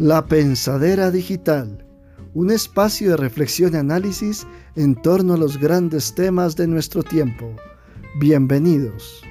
La Pensadera Digital, un espacio de reflexión y análisis en torno a los grandes temas de nuestro tiempo. Bienvenidos.